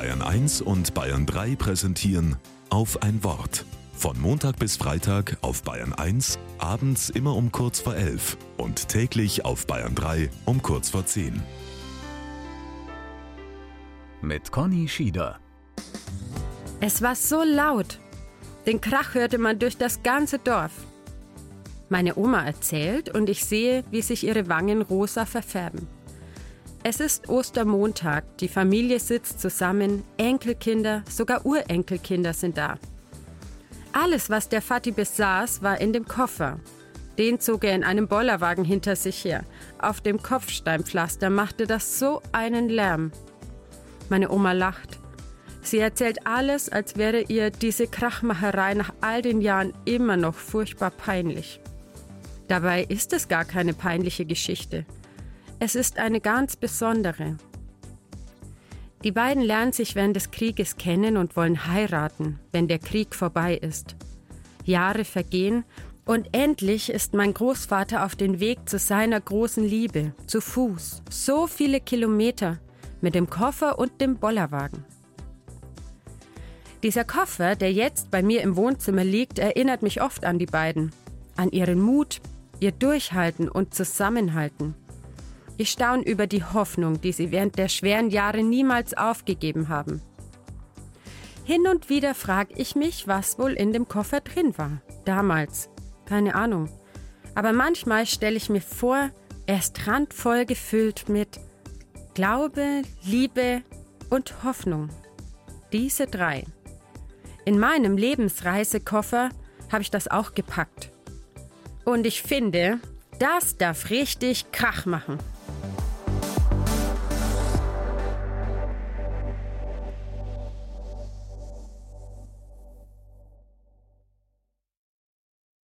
Bayern 1 und Bayern 3 präsentieren auf ein Wort. Von Montag bis Freitag auf Bayern 1, abends immer um kurz vor 11 und täglich auf Bayern 3 um kurz vor 10. Mit Conny Schieder. Es war so laut. Den Krach hörte man durch das ganze Dorf. Meine Oma erzählt und ich sehe, wie sich ihre Wangen rosa verfärben. Es ist Ostermontag, die Familie sitzt zusammen, Enkelkinder, sogar Urenkelkinder sind da. Alles, was der Vati besaß, war in dem Koffer. Den zog er in einem Bollerwagen hinter sich her. Auf dem Kopfsteinpflaster machte das so einen Lärm. Meine Oma lacht. Sie erzählt alles, als wäre ihr diese Krachmacherei nach all den Jahren immer noch furchtbar peinlich. Dabei ist es gar keine peinliche Geschichte. Es ist eine ganz besondere. Die beiden lernen sich während des Krieges kennen und wollen heiraten, wenn der Krieg vorbei ist. Jahre vergehen und endlich ist mein Großvater auf den Weg zu seiner großen Liebe, zu Fuß, so viele Kilometer, mit dem Koffer und dem Bollerwagen. Dieser Koffer, der jetzt bei mir im Wohnzimmer liegt, erinnert mich oft an die beiden, an ihren Mut, ihr Durchhalten und Zusammenhalten. Ich staune über die Hoffnung, die sie während der schweren Jahre niemals aufgegeben haben. Hin und wieder frage ich mich, was wohl in dem Koffer drin war. Damals. Keine Ahnung. Aber manchmal stelle ich mir vor, er ist randvoll gefüllt mit Glaube, Liebe und Hoffnung. Diese drei. In meinem Lebensreisekoffer habe ich das auch gepackt. Und ich finde, das darf richtig Krach machen.